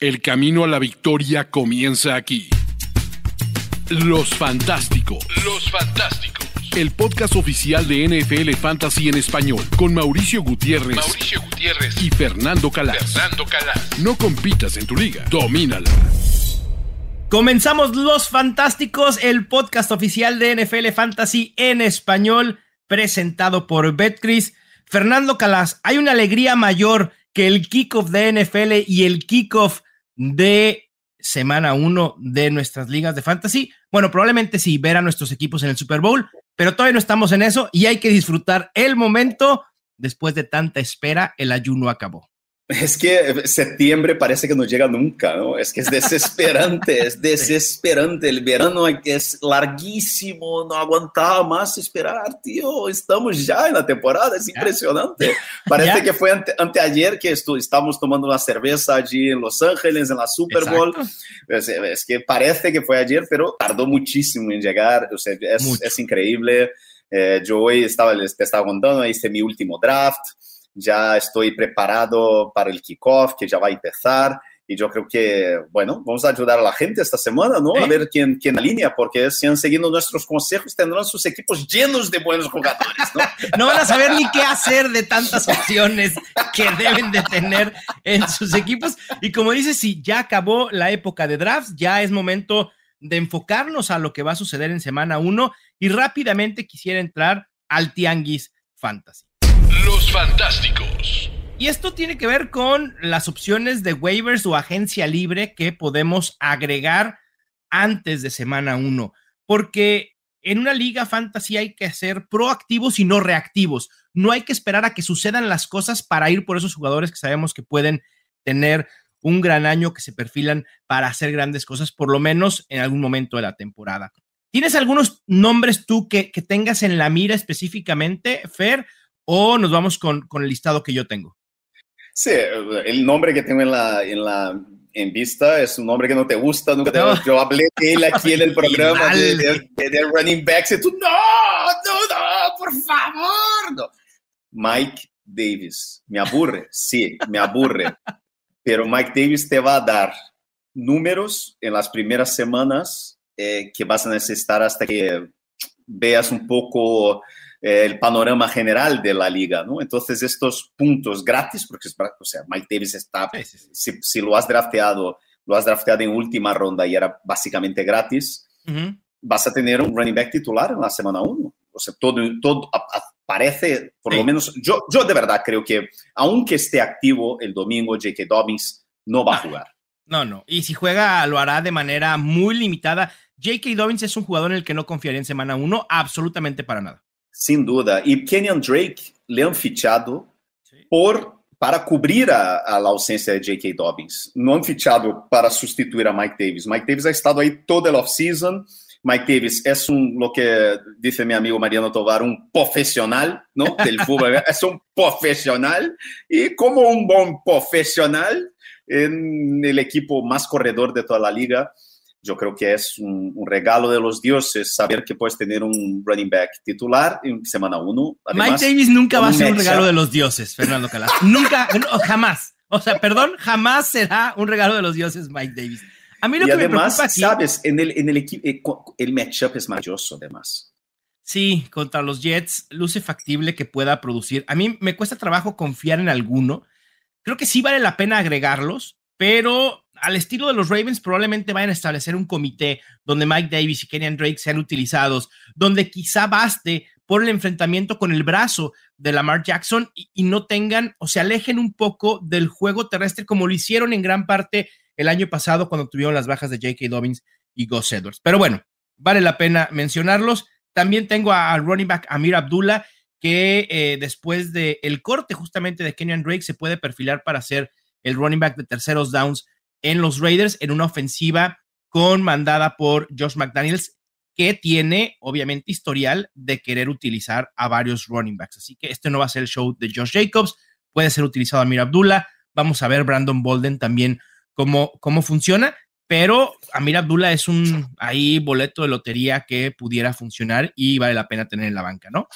El camino a la victoria comienza aquí. Los Fantásticos. Los Fantásticos. El podcast oficial de NFL Fantasy en español con Mauricio Gutiérrez, Mauricio Gutiérrez y Fernando Calas. Fernando Calas. No compitas en tu liga, domínala. Comenzamos Los Fantásticos, el podcast oficial de NFL Fantasy en español, presentado por Betcris. Fernando Calas, hay una alegría mayor que el kickoff de NFL y el kickoff de semana 1 de nuestras ligas de fantasy. Bueno, probablemente sí, ver a nuestros equipos en el Super Bowl, pero todavía no estamos en eso y hay que disfrutar el momento. Después de tanta espera, el ayuno acabó. Es que septiembre parece que no llega nunca, ¿no? Es que es desesperante, es desesperante. El verano es larguísimo, no aguantaba más esperar, tío. Estamos ya en la temporada, es impresionante. Parece que fue ante, anteayer que estamos tomando una cerveza allí en Los Ángeles, en la Super Bowl. Es, es, que parece que fue ayer, pero tardó muchísimo en llegar. O sea, es, es, increíble. Eh, yo hoy estaba, les estaba contando, hice mi último draft ya estoy preparado para el kickoff que ya va a empezar y yo creo que, bueno, vamos a ayudar a la gente esta semana, ¿no? A ver quién, quién alinea, porque si han seguido nuestros consejos tendrán sus equipos llenos de buenos jugadores, ¿no? no van a saber ni qué hacer de tantas opciones que deben de tener en sus equipos. Y como dices, si ya acabó la época de drafts, ya es momento de enfocarnos a lo que va a suceder en semana uno y rápidamente quisiera entrar al Tianguis Fantasy. Los Fantásticos. Y esto tiene que ver con las opciones de waivers o agencia libre que podemos agregar antes de semana 1, porque en una liga fantasy hay que ser proactivos y no reactivos. No hay que esperar a que sucedan las cosas para ir por esos jugadores que sabemos que pueden tener un gran año, que se perfilan para hacer grandes cosas, por lo menos en algún momento de la temporada. ¿Tienes algunos nombres tú que, que tengas en la mira específicamente, Fer? O nos vamos con, con, el listado que yo tengo? Sí, el nombre que tengo en la, en la en vista es un nombre que no te gusta, nunca te, no. yo hablé de él aquí en el programa de, de, de, running backs y tú, no, no, no, por favor, no. Mike Davis, me aburre, sí, me aburre, pero Mike Davis te va a dar números en las primeras semanas eh, que vas a necesitar hasta que veas un poco el panorama general de la liga, ¿no? Entonces, estos puntos gratis, porque o sea, Mike Davis está, sí, sí, sí. Si, si, lo has drafteado, lo has drafteado en última ronda y era básicamente gratis, uh -huh. vas a tener un running back titular en la semana 1. O sea, todo, todo parece, por lo menos, yo, yo de verdad creo que, aunque esté activo el domingo, J.K. Dobbins no va a jugar. No, no. Y si juega, lo hará de manera muy limitada. J.K. Dobbins es un jugador en el que no confiaría en semana 1 absolutamente para nada. Sin duda. Y Kenyon Drake le han fichado por, para cubrir a, a, la ausencia de J.K. Dobbins. No han fichado para sustituir a Mike Davis. Mike Davis ha estado ahí toda la off-season. Mike Davis es un, lo que dice mi amigo Mariano Tovar, un profesional, ¿no? Del fútbol. es un profesional. Y como un buen profesional en el equipo más corredor de toda la liga, yo creo que es un, un, regalo de los dioses saber que puedes tener un running back titular en semana uno. Además, Mike Davis nunca va a ser un regalo de los dioses, Fernando Calas. nunca, no, jamás. O sea, perdón, jamás será un regalo de los dioses Mike Davis. A mí lo y que además, me aquí, sabes, en el, en el equipo, el matchup es maravilloso, además. Sí, contra los Jets luce factible que pueda producir. A mí me cuesta trabajo confiar en alguno. Creo que sí vale la pena agregarlos, pero al estilo de los Ravens, probablemente vayan a establecer un comité donde Mike Davis y Kenyan Drake sean utilizados, donde quizá baste por el enfrentamiento con el brazo de Lamar Jackson y, no tengan o se alejen un poco del juego terrestre como lo hicieron en gran parte el año pasado cuando tuvieron las bajas de J.K. Dobbins y Gus Edwards. Pero bueno, vale la pena mencionarlos. También tengo al running back Amir Abdullah, que eh, después del el corte justamente de Kenyan Drake se puede perfilar para ser el running back de terceros downs en los Raiders en una ofensiva comandada por Josh McDaniels, que tiene obviamente historial de querer utilizar a varios running backs. Así que este no va a ser el show de Josh Jacobs, puede ser utilizado Amir Abdullah. Vamos a ver Brandon Bolden también cómo, cómo funciona, pero Amir Abdullah es un ahí boleto de lotería que pudiera funcionar y vale la pena tener en la banca, ¿no?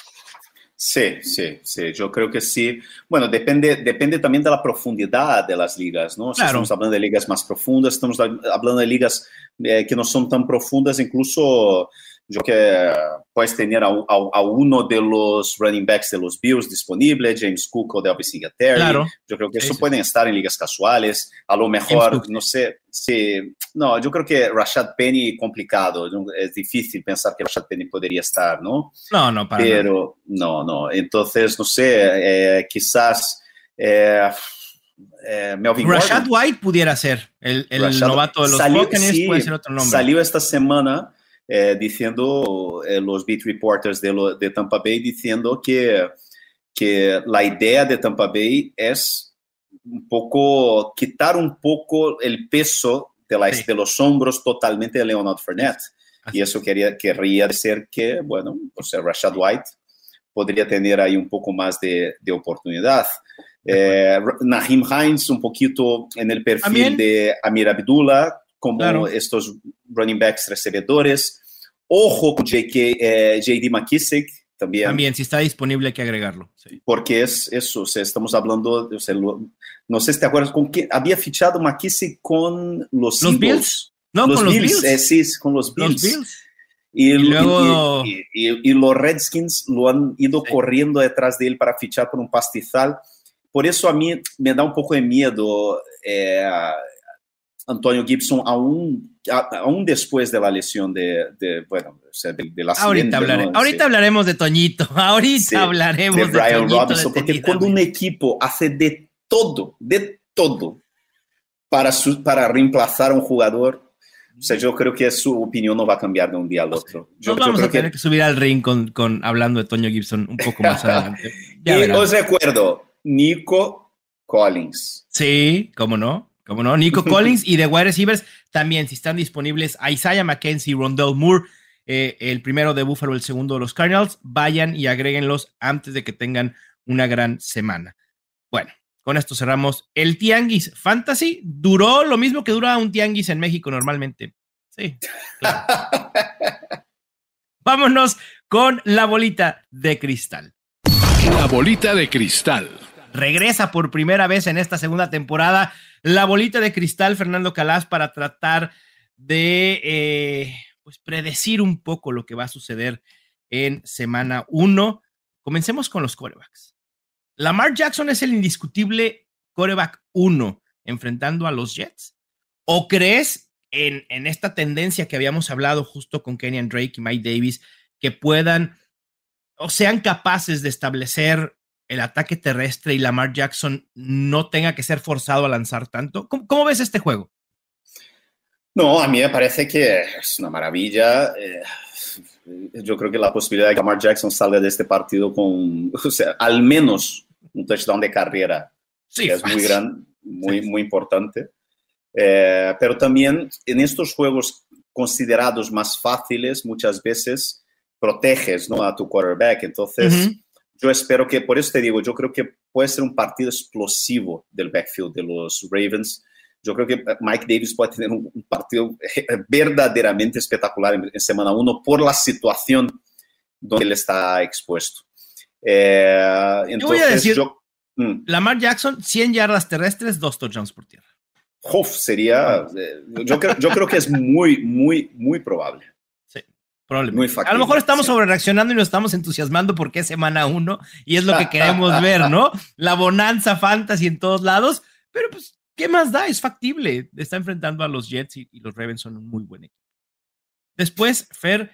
Sí, sí, sí, yo creo que sí. Bueno, depende, depende también de la profundidad de las ligas, ¿no? Si estamos hablando de ligas más profundas, estamos hablando de ligas eh, que no son tan profundas, incluso yo que puedes tener a, a, uno de los running backs de los Bills disponible, James Cook o Delvis Singletary. Claro. Yo creo que eso pueden estar en ligas casuales. A lo mejor, no sé, si, no, yo creo que Rashad Penny complicado. Es difícil pensar que Rashad Penny podría estar, ¿no? No, no, para Pero, no, no. Entonces, no sé, eh, quizás... Eh, eh, Melvin Rashad White pudiera ser el, el novato de los salió, puede ser otro nombre. Salió esta semana eh, diciendo eh, los beat reporters de, lo, de, Tampa Bay diciendo que, que la idea de Tampa Bay es un poco quitar un poco el peso de, la, sí. de los hombros totalmente de Leonard Fournette. Así. Y eso quería, querría decir que, bueno, pues Rashad White podría tener ahí un poco más de, de oportunidad. Eh, Nahim Hines un poquito en el perfil ¿También? de Amir Abdullah, como claro. estos running backs recebedores. Ojo con JK, eh, JD McKissick también. También, si está disponible hay que agregarlo. Sí. Porque es eso, o sea, estamos hablando, o sea, lo, no sé si te acuerdas con quién, había fichado McKissick con los, ¿Los Bills. No, los con Bills, los Bills. Eh, sí, con los Bills. Los Bills. Y, y, luego... y, y, los Redskins lo han ido sí. corriendo detrás de él para fichar por un pastizal. Por eso a mí me da un poco de miedo eh, Antonio Gibson aún, aún después de la lesión de, de bueno, o sea, de, de la ahorita, hablaré, ¿no? ahorita sí. hablaremos de Toñito, ahorita sí, hablaremos de, Brian Toñito, Robinson, porque cuando un equipo hace de todo, de todo, para, su, para reemplazar a un jugador, o sea, yo creo que su opinión no va a cambiar de un día al otro. Yo, Nos vamos yo a tener que... que... subir al ring con, con, hablando de Toño Gibson un poco más adelante. Y os recuerdo, Nico Collins. Sí, cómo no. Como no, Nico Collins y de wide receivers también, si están disponibles, Isaiah McKenzie, Rondell Moore, eh, el primero de Buffalo, el segundo de los Cardinals, vayan y agréguenlos antes de que tengan una gran semana. Bueno, con esto cerramos el Tianguis Fantasy. Duró lo mismo que dura un Tianguis en México normalmente. Sí. Claro. Vámonos con la bolita de cristal. La bolita de cristal. Regresa por primera vez en esta segunda temporada la bolita de cristal Fernando Calas para tratar de eh, pues predecir un poco lo que va a suceder en semana 1. Comencemos con los corebacks. Lamar Jackson es el indiscutible coreback 1 enfrentando a los Jets. ¿O crees en, en, esta tendencia que habíamos hablado justo con Kenyan Drake y Mike Davis que puedan o sean capaces de establecer el ataque terrestre y Lamar Jackson no tenga que ser forzado a lanzar tanto? ¿Cómo, cómo ves este juego? No, a mí me parece que es una maravilla. Eh, yo creo que la posibilidad de que Lamar Jackson salga de este partido con, o sea, al menos un touchdown de carrera sí, es muy gran, muy, sí. muy importante. Eh, pero también en estos juegos considerados más fáciles, muchas veces proteges ¿no? a tu quarterback. Entonces, uh -huh yo espero que, por eso te digo, yo creo que puede ser un partido explosivo del backfield de los Ravens. Yo creo que Mike Davis puede tener un, partido verdaderamente espectacular en, semana 1 por la situación donde él está expuesto. Eh, entonces, yo voy a decir, yo, mm. Lamar Jackson, 100 yardas terrestres, dos touchdowns por tierra. Uf, sería, eh, yo, creo, yo creo que es muy, muy, muy probable. Probablemente. a lo mejor estamos sí. sobre reaccionando y nos estamos entusiasmando porque es semana uno y es lo que queremos ver, ¿no? La bonanza fantasy en todos lados, pero pues, ¿qué más da? Es factible. Está enfrentando a los Jets y, y los Ravens son un muy buen equipo. Después, Fer,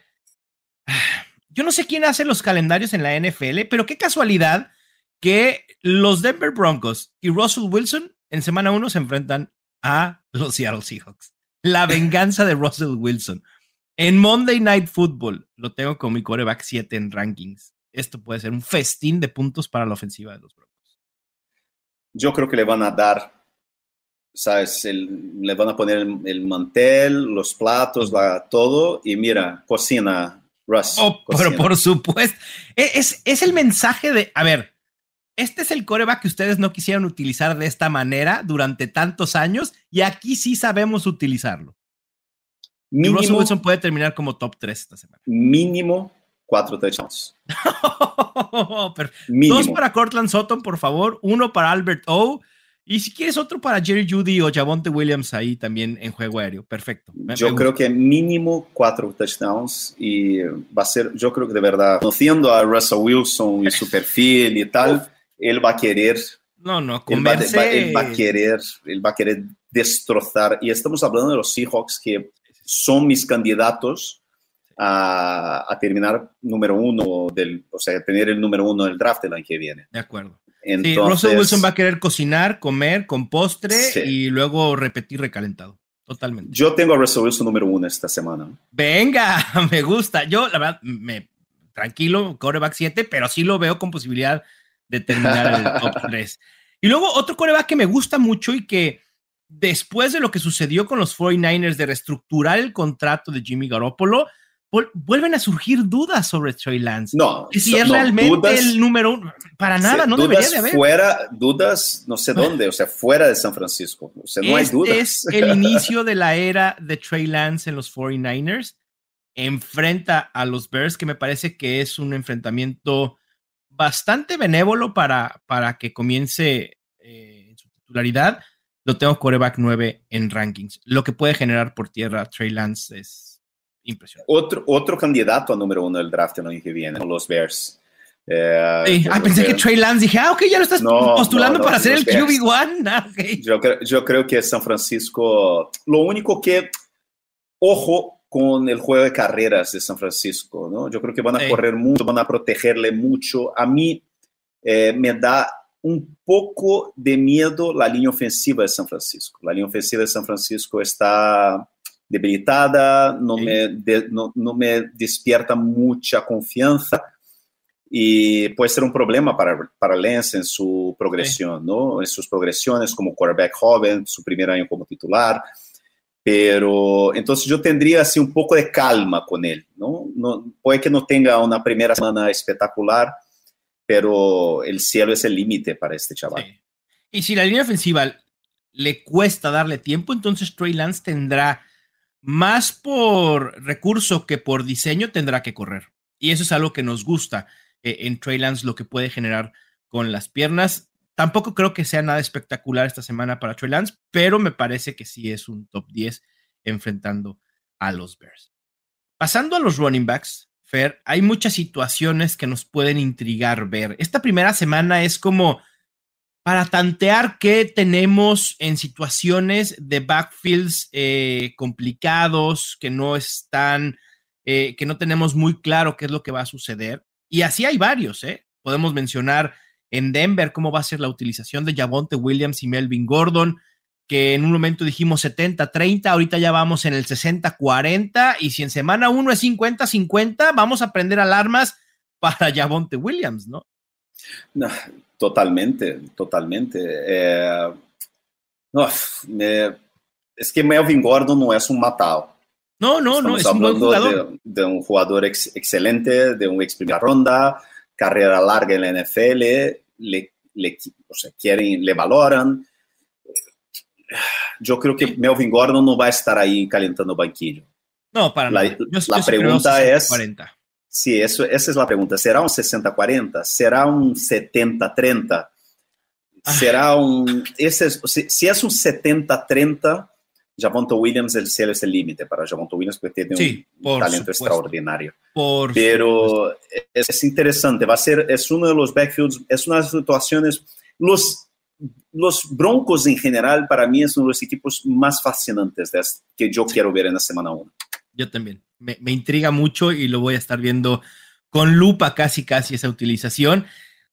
yo no sé quién hace los calendarios en la NFL, pero qué casualidad que los Denver Broncos y Russell Wilson en semana uno se enfrentan a los Seattle Seahawks. La venganza de Russell Wilson. En Monday Night Football lo tengo con mi coreback 7 en rankings. Esto puede ser un festín de puntos para la ofensiva de los Broncos. Yo creo que le van a dar, ¿sabes? El, le van a poner el, el mantel, los platos, la, todo, y mira, cocina, Russ. Oh, cocina. pero por supuesto. Es, es, es el mensaje de, a ver, este es el coreback que ustedes no quisieron utilizar de esta manera durante tantos años, y aquí sí sabemos utilizarlo. Mínimo, Russell Wilson puede terminar como top 3 esta semana. Mínimo cuatro touchdowns. Dos para Cortland Sutton, por favor, uno para Albert O. Y si quieres otro para Jerry Judy o Javonte Williams ahí también en juego aéreo. Perfecto. yo creo que mínimo cuatro touchdowns y va a ser, yo creo que de verdad, conociendo a Russell Wilson y su perfil y tal, él va a querer. No, no, él va, él va, a querer, él va a querer destrozar. Y estamos hablando de los Seahawks que son mis candidatos a, terminar número uno, del, o sea, tener el número uno del draft el año que viene. De acuerdo. Entonces, Russell Wilson va a querer cocinar, comer con postre y luego repetir recalentado. Totalmente. Yo tengo a Russell Wilson número uno esta semana. Venga, me gusta. Yo, la verdad, me, tranquilo, coreback 7, pero sí lo veo con posibilidad de terminar el top 3. Y luego otro coreback que me gusta mucho y que después de lo que sucedió con los 49ers de reestructurar el contrato de Jimmy Garoppolo, vuelven a surgir dudas sobre Trey Lance. No, si es realmente el número uno, para nada, no debería de haber. Fuera, dudas, no sé dónde, o sea, fuera de San Francisco. O sea, no hay dudas. Es el inicio de la era de Trey Lance en los 49ers. Enfrenta a los Bears, que me parece que es un enfrentamiento bastante benévolo para, para que comience eh, su titularidad. Lo tengo coreback 9 en rankings. Lo que puede generar por tierra Trey Lance es impresionante. Otro, otro candidato a número uno del draft el año que viene, los Bears. Eh, ah, pensé que, Trey Lance, dije, ah, ok, ya lo estás postulando para ser el QB1. Ah, yo, yo creo que San Francisco, lo único que, ojo con el juego de carreras de San Francisco, ¿no? Yo creo que van a correr mucho, van a protegerle mucho. A mí eh, me da un poco de miedo la línea ofensiva de San Francisco. La línea ofensiva de San Francisco está debilitada, no me, no, no, me despierta mucha confianza y puede ser un problema para, para Lance en su progresión, ¿no? En sus progresiones como quarterback joven, su primer año como titular. Pero entonces yo tendría así un poco de calma con él, ¿no? no puede que no tenga una primera semana espectacular, pero el cielo es el límite para este chaval. Y si la línea ofensiva le cuesta darle tiempo, entonces Trey Lance tendrá más por recurso que por diseño tendrá que correr. Y eso es algo que nos gusta eh, en Trey Lance, lo que puede generar con las piernas. Tampoco creo que sea nada espectacular esta semana para Trey Lance, pero me parece que sí es un top 10 enfrentando a los Bears. Pasando a los running backs, Hay muchas situaciones que nos pueden intrigar ver. Esta primera semana es como para tantear qué tenemos en situaciones de backfields eh, complicados, que no están, eh, que no tenemos muy claro qué es lo que va a suceder. Y así hay varios, ¿eh? Podemos mencionar en Denver cómo va a ser la utilización de Javonte Williams y Melvin Gordon, que en un momento dijimos 70-30, ahorita ya vamos en el 60-40, y si en semana uno es 50-50, vamos a prender alarmas para Javonte Williams, ¿no? No, Totalmente, totalmente. É... es que Melvin Gordon no es un matado. No, no, no, es un buen jugador. De, de, un jugador ex, excelente, de un ex primera ronda, carrera larga en la NFL, le, le, o sea, quieren, le valoran. Yo creo que Melvin Gordon no va a estar ahí calentando banquillo. No, para la, yo, la yo pregunta es 40. Sí, eso, esa es la pregunta. ¿Será un 60-40? ¿Será un 70-30? ¿Será un... Ese es, si, si, es un 70-30, Javonto Williams, el cielo es el límite para Javonto Williams porque tiene sí, un talento supuesto. extraordinario. Por Pero es, es, interesante, va a ser, es uno de los backfields, es una de las situaciones, los, los Broncos en general para mí es uno de los equipos más fascinantes de, que yo quiero ver en la semana 1. Yo también. Me, intriga mucho y lo voy a estar viendo con lupa casi, casi esa utilización.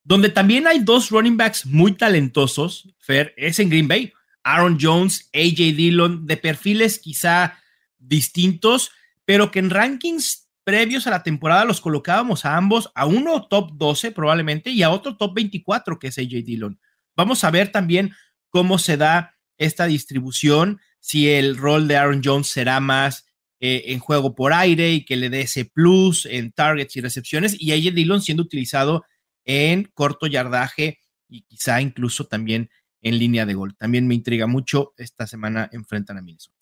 Donde también hay dos running backs muy talentosos, Fer, es en Green Bay. Aaron Jones, AJ Dillon, de perfiles quizá distintos, pero que en rankings previos a la temporada los colocábamos a ambos, a uno top 12 probablemente y a otro top 24 que es AJ Dillon. Vamos a ver también cómo se da esta distribución, si el rol de Aaron Jones será más eh, en juego por aire y que le dé ese plus en targets y recepciones, y AJ Dillon siendo utilizado en corto yardaje y quizá incluso también en línea de gol. También me intriga mucho. Esta semana enfrentan a Minnesota.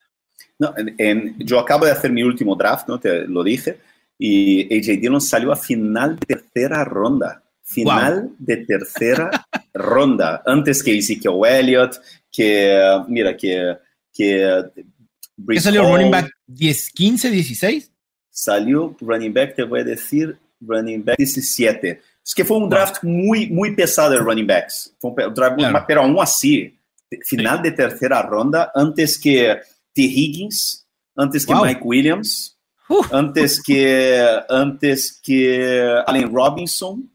No, en, yo acabo de hacer mi último draft, ¿no? Te lo dije. y AJ Dillon salió a final tercera ronda. Final de tercera ronda. Antes que Ezekiel Elliott, que, mira, que... que ¿Qué salió running back 10, 15, 16? Salió running back, te voy a decir, running back 17. Es que fue un draft muy, muy pesado de running backs. Fue un draft, claro. pero aún así, final sí. de tercera ronda, antes que T. Higgins, antes que wow. Mike Williams, uh. antes que antes que Allen Robinson.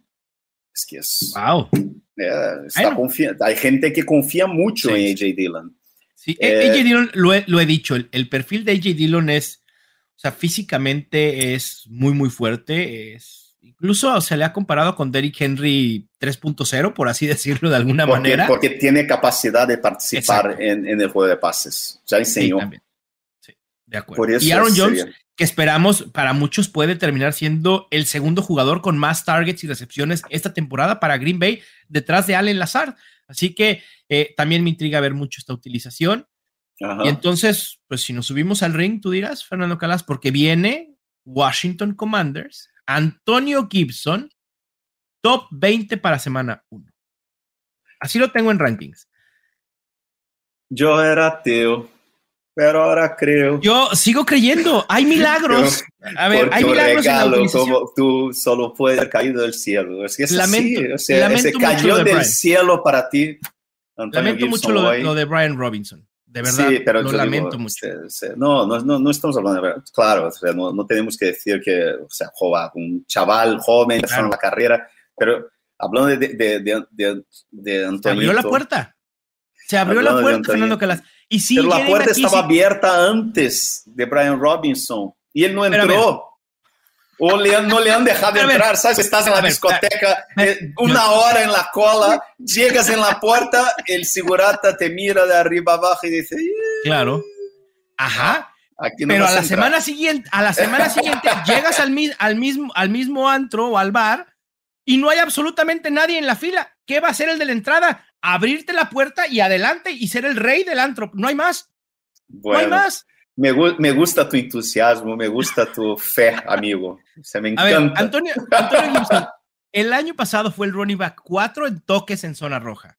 Es que es. Wow. Eh, está hay gente que confía mucho sí. en AJ Dillon. Sí, eh, AJ Dillon, lo he, lo he dicho, el, el, perfil de AJ Dillon es, o sea, físicamente es muy, muy fuerte, es Incluso se le ha comparado con Derrick Henry 3.0, por así decirlo de alguna porque, manera. Porque tiene capacidad de participar en, en, el juego de pases. Ya enseñó. Sí de acuerdo. y Aaron Jones, sería. Que esperamos para muchos puede terminar siendo el segundo jugador con más targets y recepciones esta temporada para Green Bay, detrás de Allen Lazard. Así que eh, también me intriga ver mucho esta utilización. Ajá. Y entonces, pues si nos subimos al ring, tú dirás, Fernando Calas, porque viene Washington Commanders Antonio Gibson, top 20 para semana 1. Así lo tengo en rankings. Yo era ateo, pero ahora creo. Yo sigo creyendo, hay milagros. A ver, hay milagros regalo, en la como tú solo puedes haber caído del cielo. Es que es lamento, así, o sea, se cayó de del Brian. cielo para ti. Antonio lamento Gibson mucho lo de, lo de Brian Robinson. De verdad, sí, pero lo lamento digo, mucho. Se, se, no, no, no, no, estamos hablando de Claro, o sea, no, no, tenemos que decir que, o sea, joven, un chaval joven, claro. la carrera, pero hablando de, de, de, de, de Antonio. Se abrió la puerta. Se abrió la puerta, Fernando Calas. Y sí, pero la puerta aquí, estaba abierta antes de Brian Robinson y él no entró. O le, no le han dejado entrar, ¿sabes? Estás en la discoteca, ver, una hora en la cola, llegas en la puerta, el segurata te mira de arriba abajo y dice... Claro. Ajá. No Pero a la semana siguiente, a la semana siguiente llegas al, al, mismo, al mismo antro o al bar y no hay absolutamente nadie en la fila. ¿Qué va a hacer el de la entrada? Abrirte la puerta y adelante y ser el rey del antro. No hay más. Bueno. No hay más. Me, me, gusta tu entusiasmo, me gusta tu fe, amigo. O sea, me encanta. A ver, Antonio, Antonio Gibson, el año pasado fue el running back 4 en toques en zona roja.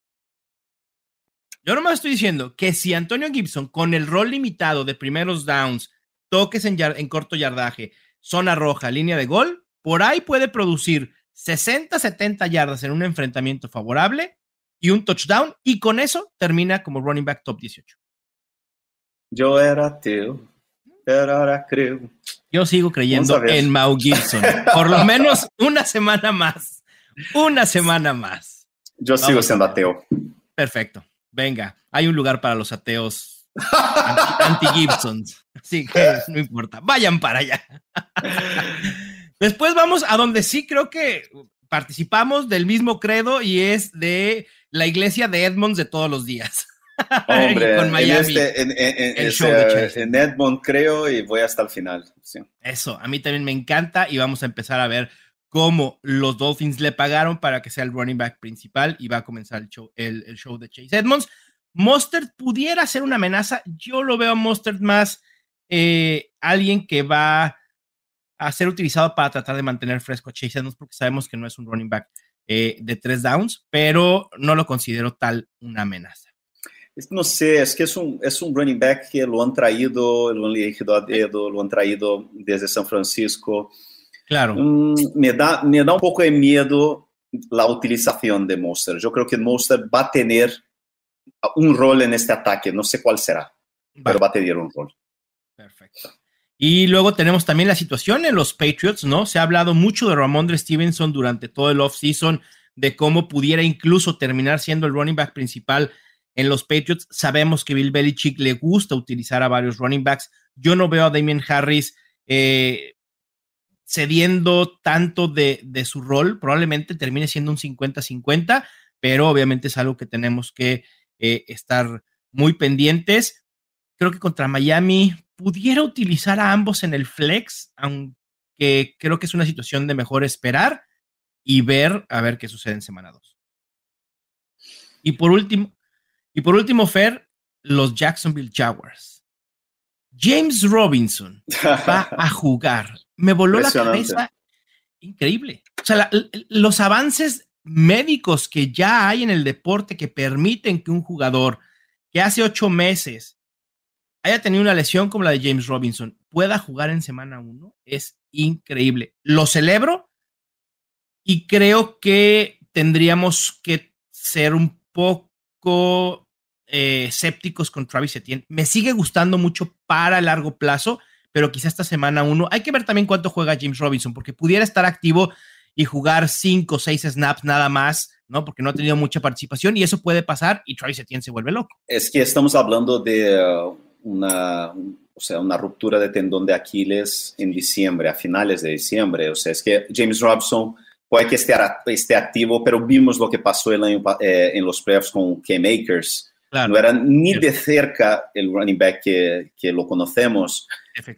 Yo nomás estoy diciendo que si Antonio Gibson, con el rol limitado de primeros downs, toques en, en corto yardaje, zona roja, línea de gol, por ahí puede producir 60, 70 yardas en un enfrentamiento favorable y un touchdown, y con eso termina como running back top 18. Yo era ateo, pero ahora creo. Yo sigo creyendo en Mau Gibson. Por lo menos una semana más. Una semana más. Yo Vamos sigo siendo ateo. Perfecto. Venga, hay un lugar para los ateos anti-Gibsons. Así que no importa. Vayan para allá. Después vamos a donde sí creo que participamos del mismo credo y es de la iglesia de Edmonds de todos los días. Hombre, con Miami, en, este, en, en, el show de en Edmond creo y voy hasta el final. Sí. Eso, a mí también me encanta y vamos a empezar a ver cómo los Dolphins le pagaron para que sea el running back principal y va a comenzar el show, el, el show de Chase Edmonds. Mustard pudiera ser una amenaza, yo lo veo a Mustard más eh, alguien que va a ser utilizado para tratar de mantener fresco a Chase Edmonds porque sabemos que no es un running back eh, de tres downs, pero no lo considero tal una amenaza. No sé, es que es un, es un running back que lo han traído, lo han elegido a dedo, lo han traído desde San Francisco. Claro. Mm, me, da, me da un poco de miedo la utilización de Monster. Yo creo que Monster va a tener un rol en este ataque, no sé cuál será, pero va a tener un rol. Perfecto. Y luego tenemos también la situación en los Patriots, ¿no? Se ha hablado mucho de Ramondre Stevenson durante todo el offseason, de cómo pudiera incluso terminar siendo el running back principal en los Patriots. Sabemos que Bill Belichick le gusta utilizar a varios running backs. Yo no veo a Damien Harris eh, cediendo tanto de, de, su rol. Probablemente termine siendo un 50-50, pero obviamente es algo que tenemos que eh, estar muy pendientes. Creo que contra Miami pudiera utilizar a ambos en el flex, aunque creo que es una situación de mejor esperar y ver a ver qué sucede en semana 2. Y por último, y por último, Fer, los Jacksonville Jaguars. James Robinson va a jugar. Me voló la cabeza. Increíble. O sea, los avances médicos que ya hay en el deporte que permiten que un jugador que hace ocho meses haya tenido una lesión como la de James Robinson pueda jugar en semana uno es increíble. Lo celebro y creo que tendríamos que ser un poco eh, escépticos con Travis Etienne. Me sigue gustando mucho para largo plazo, pero quizá esta semana uno. Hay que ver también cuánto juega James Robinson, porque pudiera estar activo y jugar cinco o seis snaps nada más, ¿no? Porque no ha tenido mucha participación y eso puede pasar y Travis Etienne se vuelve loco. Es que estamos hablando de uh, una, o sea, una ruptura de tendón de Aquiles en diciembre, a finales de diciembre. O sea, es que James Robinson puede que esté, esté activo, pero vimos lo que pasó el año, eh, en los playoffs con K-Makers. No era ni de cerca el running back que, que lo conocemos.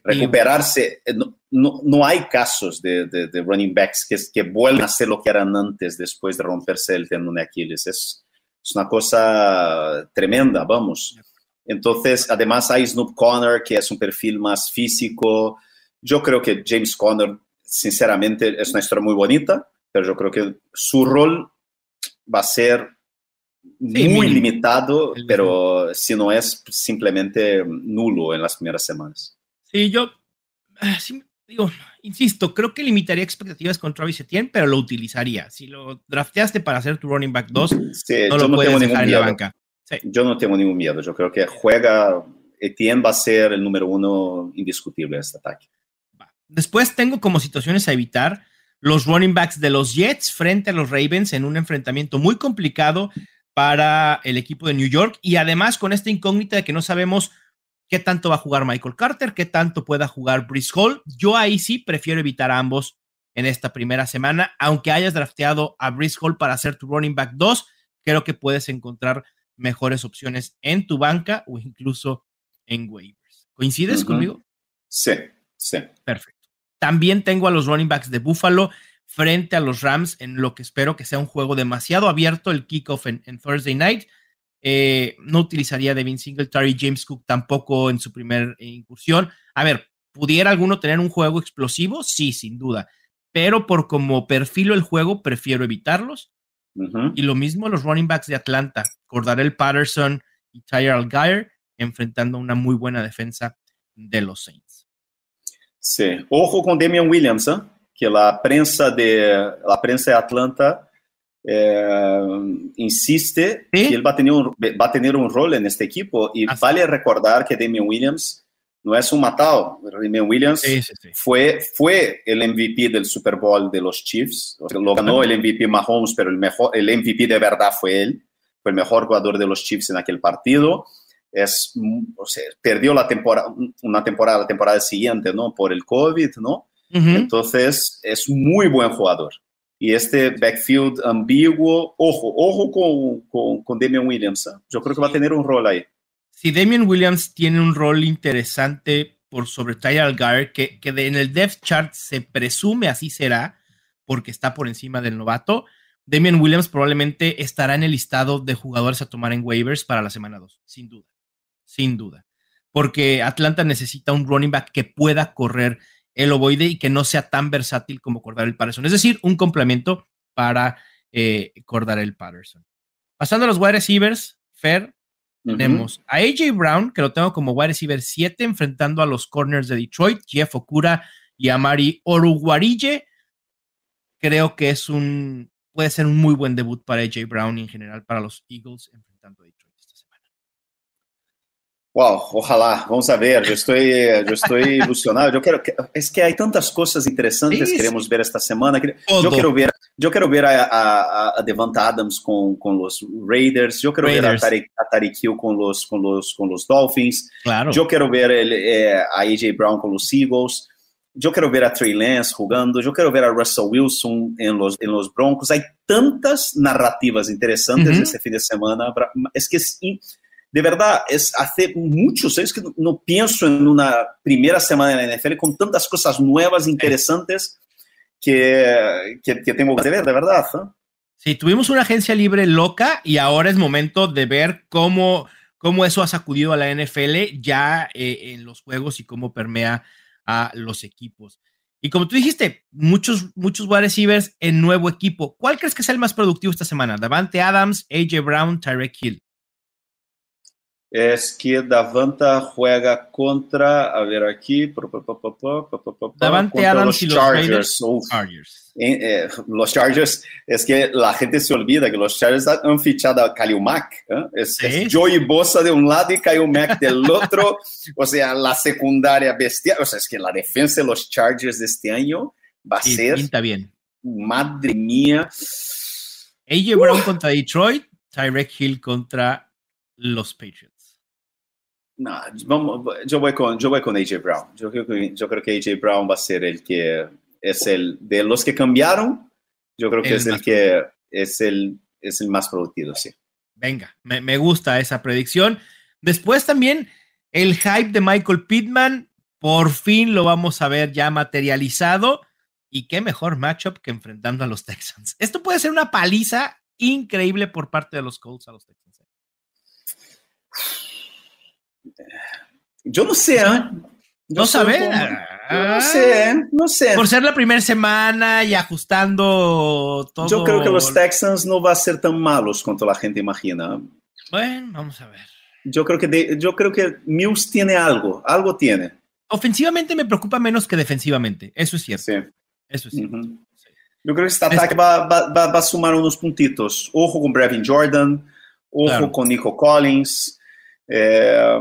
Recuperarse, eh, no, no, no, hay casos de, de, running backs que, que vuelvan a ser lo que eran antes después de romperse el tendón de Aquiles. Es, es una cosa tremenda, vamos. Entonces, además hay Snoop Connor, que es un perfil más físico. Yo creo que James Conner, sinceramente, es una historia muy bonita, pero yo creo que su rol va a ser muy limitado, pero si no es simplemente nulo en las primeras semanas. Sí, yo ah, digo, insisto, creo que limitaría expectativas con Travis Etienne, pero lo utilizaría. Si lo drafteaste para hacer tu running back 2, no lo puedes dejar en la banca. Yo no tengo ningún miedo. Yo creo que juega, Etienne va a ser el número uno indiscutible de este ataque. Después tengo como situaciones a evitar los running backs de los Jets frente a los Ravens en un enfrentamiento muy complicado para el equipo de New York y además con esta incógnita de que no sabemos qué tanto va a jugar Michael Carter, qué tanto pueda jugar Brice Hall. Yo ahí sí prefiero evitar a ambos en esta primera semana, aunque hayas drafteado a Brice Hall para hacer tu running back 2, creo que puedes encontrar mejores opciones en tu banca o incluso en waivers. ¿Coincides conmigo? Sí, sí. Perfecto. También tengo a los running backs de Buffalo frente a los Rams en lo que espero que sea un juego demasiado abierto el kickoff en, Thursday night. Eh, no utilizaría Devin Singletary, James Cook tampoco en su primer incursión. A ver, ¿pudiera alguno tener un juego explosivo? Sí, sin duda. Pero por como perfilo el juego, prefiero evitarlos. Y lo mismo los running backs de Atlanta, Cordarel Patterson y Tyler Algier, enfrentando una muy buena defensa de los Saints. Sí, ojo con Damian Williams, ¿eh? que la prensa de, la prensa de Atlanta eh, insiste que él va a, tener un, va a tener un rol en este equipo. Y vale recordar que Damian Williams no es un matado. Damian Williams Fue, fue el MVP del Super Bowl de los Chiefs. lo ganó el MVP Mahomes, pero el, mejor, el MVP de verdad fue él. Fue el mejor jugador de los Chiefs en aquel partido. Es, o sea, perdió la temporada, una temporada, la temporada siguiente, ¿no? Por el COVID, ¿no? Entonces, es muy buen jugador. Y este backfield ambiguo, ojo, ojo con, con, con Damian Williams. ¿eh? Yo creo que va a tener un rol ahí. Si Damian Williams tiene un rol interesante por sobre Tyler Algar, que, en el depth chart se presume así será, porque está por encima del novato, Damian Williams probablemente estará en el listado de jugadores a tomar en waivers para la semana 2, sin duda, sin duda. Porque Atlanta necesita un running back que pueda correr el ovoide y que no sea tan versátil como el Patterson. Es decir, un complemento para eh, el Patterson. Pasando a los wide receivers, Fer, tenemos a AJ Brown, que lo tengo como wide receiver 7, enfrentando a los corners de Detroit, Jeff Okura y Amari Oruguarille. Creo que es un, puede ser un muy buen debut para AJ Brown y en general para los Eagles enfrentando a Detroit. Wow, ojalá, vamos a ver, yo estoy, yo estoy ilusionado, yo quiero, es que hay tantas cosas interesantes que queremos ver esta semana, yo quiero ver, yo quiero ver a, a, a Devonta Adams con, con, los Raiders, yo quiero ver a Tariq, a Hill con los, con, los, con los Dolphins, claro. yo quiero ver el, eh, a AJ Brown con los Eagles, yo quiero ver a Trey Lance jugando, yo quiero ver a Russell Wilson en los, en los Broncos, hay tantas narrativas interesantes uh -huh. este fin de semana, es que es de verdad, es hace muchos años que no, pienso en una primera semana en la NFL con tantas cosas nuevas, interesantes que, que, tengo que ver, de verdad. Sí, tuvimos una agencia libre loca y ahora es momento de ver cómo, cómo eso ha sacudido a la NFL ya eh, en los juegos y cómo permea a los equipos. Y como tú dijiste, muchos, muchos wide receivers en nuevo equipo. ¿Cuál crees que es el más productivo esta semana? Davante Adams, AJ Brown, Tyreek Hill es que Davanta juega contra, a ver aquí, Davante Adams los Chargers. Eh, los Chargers, es que la gente se olvida que los Chargers han fichado a Kalil Mack. ¿eh? Es, Joey Bosa de un lado y Kalil Mack del otro. o sea, la secundaria bestial. O sea, es que la defensa de los Chargers de este año va a ser. Pinta bien. Madre mía. AJ Brown contra Detroit, Tyreek Hill contra los Patriots. No, vamos, yo voy con, yo voy con AJ Brown. Yo creo, que, yo creo que AJ Brown va a ser el que es el de los que cambiaron. Yo creo que el es el que es el, es el más productivo, sí. Venga, me, me, gusta esa predicción. Después también el hype de Michael Pittman, por fin lo vamos a ver ya materializado. Y qué mejor matchup que enfrentando a los Texans. Esto puede ser una paliza increíble por parte de los Colts a los Texans. Yo no sé, ¿eh? no sabes. no sé, no sé. Por ser la primera semana y ajustando todo. Yo creo que los Texans no van a ser tan malos cuanto la gente imagina. Bueno, vamos a ver. Yo creo que, yo creo que Mills tiene algo, algo tiene. Ofensivamente me preocupa menos que defensivamente, eso es cierto. Sí. Eso es cierto. Yo creo que este ataque va, va, va, a sumar unos puntitos. Ojo con Brevin Jordan, ojo con Nico Collins. Eh,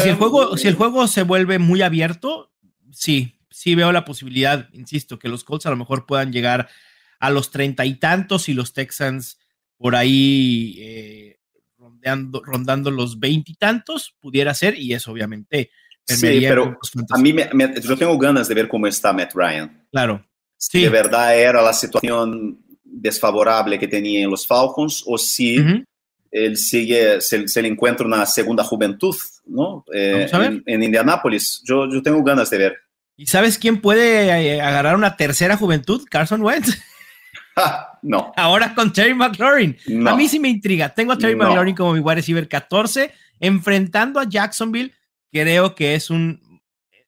si, el juego, si el juego se vuelve muy abierto, sí, sí veo la posibilidad, insisto, que los Colts a lo mejor puedan llegar a los treinta y tantos y los Texans por ahí eh, rondando los veintitantos, pudiera ser, y eso obviamente. Sí, pero a mí me, yo tengo ganas de ver cómo está Matt Ryan. Claro. Si de verdad era la situación desfavorable que tenía en los Falcons o si él sigue, se, le encuentra una segunda juventud, ¿no? Eh, en, en, Indianápolis. Yo, yo tengo ganas de ver. ¿Y sabes quién puede eh, agarrar una tercera juventud? Carson Wentz. no. Ahora con Terry McLaurin. A mí sí me intriga. Tengo a Terry McLaurin como mi wide receiver 14, enfrentando a Jacksonville. Creo que es un.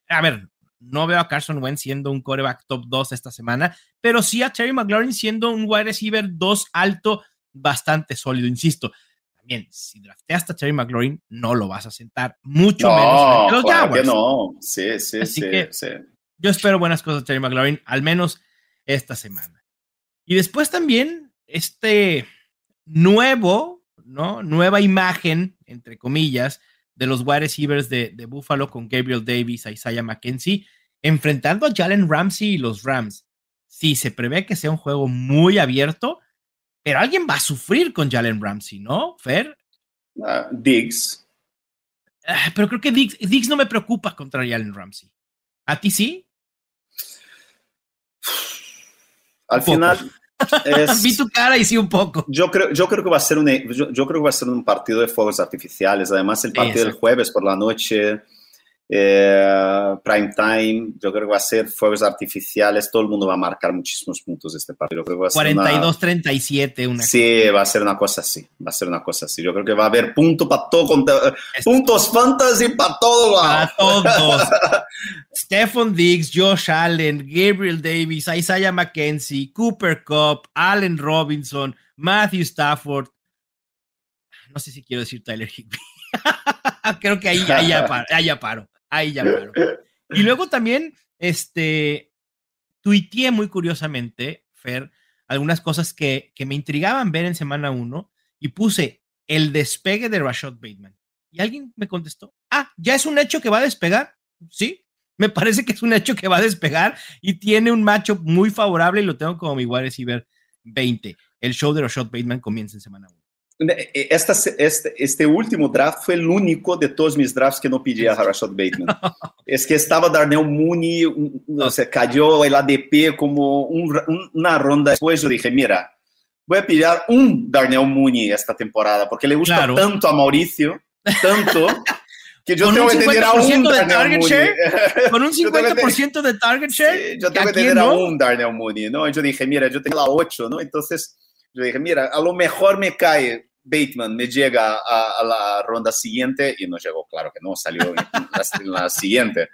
A ver, no veo a Carson Wentz siendo un coreback top 2 esta semana, pero sí a Terry McLaurin siendo un wide receiver 2 alto, bastante sólido, insisto bien, si drafteaste a Terry McLaurin, no lo vas a sentar, mucho menos que los Jaguars. no, sí, sí, sí, sí. Yo espero buenas cosas de Terry McLaurin, al menos esta semana. Y después también este nuevo, ¿no? Nueva imagen, entre comillas, de los wide receivers de, de Buffalo con Gabriel Davis, a Isaiah McKenzie, enfrentando a Jalen Ramsey y los Rams. Sí, se prevé que sea un juego muy abierto, pero alguien va a sufrir con Jalen Ramsey, ¿no, Fer? Uh, Diggs. Ah, pero creo que Diggs, no me preocupa contra Jalen Ramsey. ¿A ti sí? Al final. Vi tu cara y sí un poco. Yo creo, yo creo que va a ser un, yo, creo que va a ser un partido de fuegos artificiales. Además, el partido del jueves por la noche eh, prime time, yo creo que va a ser fuegos artificiales, todo el mundo va a marcar muchísimos puntos de este partido. 42-37, una... Sí, va a ser una cosa así, va a ser una cosa así. Yo creo que va a haber punto para todo, puntos fantasy para todo. Para todos. Stephon Diggs, Josh Allen, Gabriel Davis, Isaiah McKenzie, Cooper Cup, Allen Robinson, Matthew Stafford. No sé si quiero decir Tyler Higby. Creo que ahí, ahí, ya ahí ya paro. Ahí ya Y luego también, este, tuiteé muy curiosamente, Fer, algunas cosas que, que me intrigaban ver en semana uno y puse el despegue de Rashad Bateman. Y alguien me contestó, ah, ya es un hecho que va a despegar. Sí, me parece que es un hecho que va a despegar y tiene un macho muy favorable y lo tengo como mi wide receiver 20. El show de Rashad Bateman comienza en semana 1. Eh, esta, este, este, último draft fue el único de todos mis drafts que no pedí a Rashad Bateman. es que estaba Darnell Mooney, o sea, cayó el ADP como una ronda después. Yo dije, mira, voy a pillar un Darnell Mooney esta temporada porque le gusta tanto a Mauricio, tanto. que yo tengo que tener a un de target share, con un 50% de target share. yo tengo que tener a un Darnell Mooney, ¿no? Yo dije, mira, yo tengo la 8, ¿no? Entonces yo dije, mira, a lo mejor me cae Bateman me llega a, la ronda siguiente y no llegó, claro que no, salió en la, siguiente.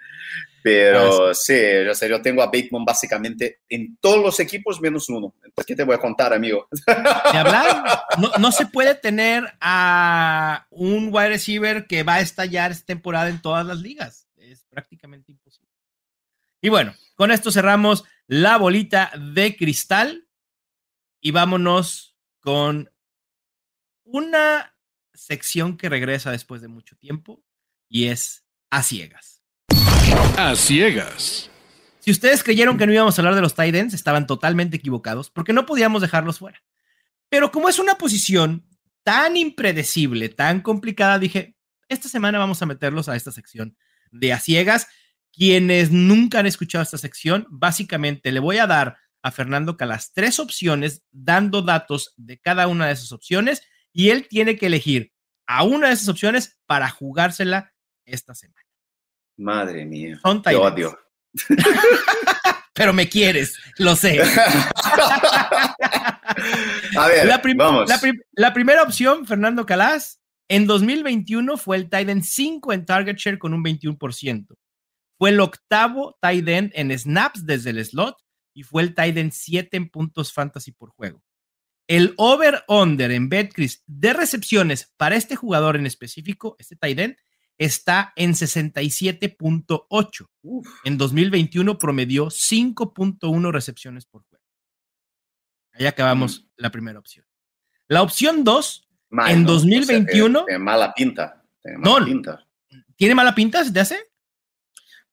Pero sí, yo, yo tengo a Bateman básicamente en todos los equipos menos uno. Entonces, ¿qué te voy a contar, amigo? De hablar, no, no, se puede tener a un wide receiver que va a estallar esta temporada en todas las ligas. Es prácticamente imposible. Y bueno, con esto cerramos la bolita de cristal y vámonos con una sección que regresa después de mucho tiempo y es a ciegas. A ciegas. Si ustedes creyeron que no íbamos a hablar de los tight ends, estaban totalmente equivocados porque no podíamos dejarlos fuera. Pero como es una posición tan impredecible, tan complicada, dije, esta semana vamos a meterlos a esta sección de a ciegas. Quienes nunca han escuchado esta sección, básicamente le voy a dar a Fernando Calas tres opciones, dando datos de cada una de esas opciones y él tiene que elegir a una de esas opciones para jugársela esta semana. Madre mía. Son Te odio. Pero me quieres, lo sé. a ver, la, vamos. La, primera opción, Fernando Calas, en 2021 fue el tight end 5 en target share con un 21%. Fue el octavo tight end en snaps desde el slot y fue el tight end 7 en puntos fantasy por juego. El over-under en Betcris de recepciones para este jugador en específico, este end, está en 67.8. En 2021 promedió 5.1 recepciones por juego. Ahí acabamos mm. la primera opción. La opción 2, en 2021. tiene mala pinta. Tiene mala no, pinta. ¿Tiene mala pinta? ¿Se te hace?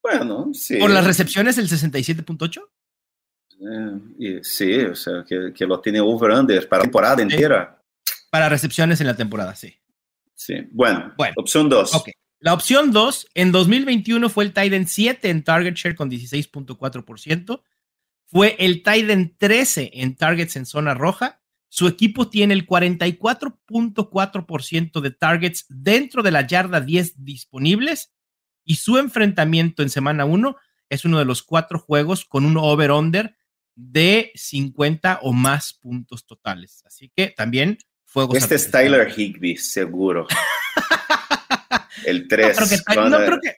Bueno, sí. ¿Por las recepciones el 67.8? Eh, sí, o sea, que, lo tiene over-under para la temporada entera. Para recepciones en la temporada, sí. Sí, bueno, bueno opción 2. Ok. La opción 2, en 2021 fue el Titan 7 en target share con 16.4%. Fue el Titan 13 en targets en zona roja. Su equipo tiene el 44.4% de targets dentro de la yarda 10 disponibles. Y su enfrentamiento en semana 1 es uno de los cuatro juegos con un over-under de 50 o más puntos totales. Así que también fuego. Este es Tyler Higby, seguro. el 3.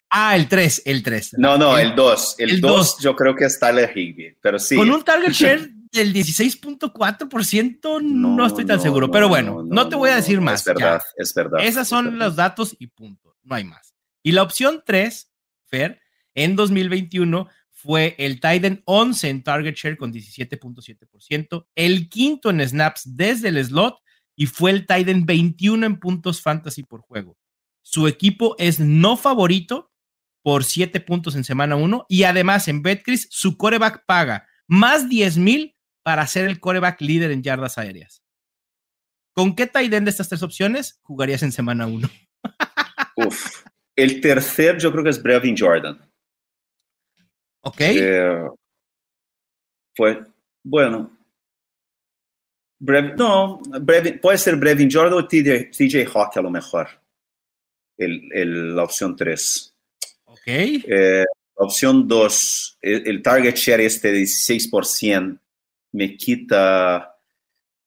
ah, el 3, el 3. No, no, el 2. El 2 yo creo que es Tyler Higby, pero sí. Con un target share del 16.4%, no, no, estoy tan seguro. pero bueno, no, te voy a decir más. Es verdad, es verdad. Esas son los datos y punto. No hay más. Y la opción 3, Fer, en 2021 fue el Titan 11 en target share con 17.7%, el quinto en snaps desde el slot y fue el Titan 21 en puntos fantasy por juego. Su equipo es no favorito por 7 puntos en semana 1 y además en Betcris su coreback paga más 10 mil para ser el coreback líder en yardas aéreas. ¿Con qué tight de estas tres opciones jugarías en semana 1? Uf. El tercer yo creo que es Brevin Jordan. Ok. Eh, bueno. no, puede ser Brevin Jordan o TJ, Hawk a lo mejor. El, la opción 3. Ok. Eh, opción 2, el, target share este de 16% me quita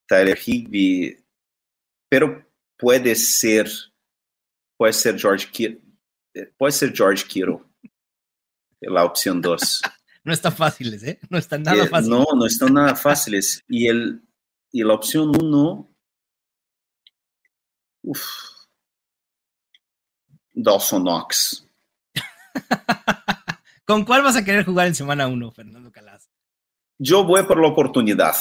Tyler Higby, pero puede ser, puede ser George Kittle, eh, puede ser George Kittle la opción 2. no está fáciles, ¿eh? No están nada eh, fáciles. No, no están nada fáciles. Y, el, y la opción 1, uff, Dawson Knox. ¿Con cuál vas a querer jugar en semana 1, Fernando Calas? Yo voy por la oportunidad.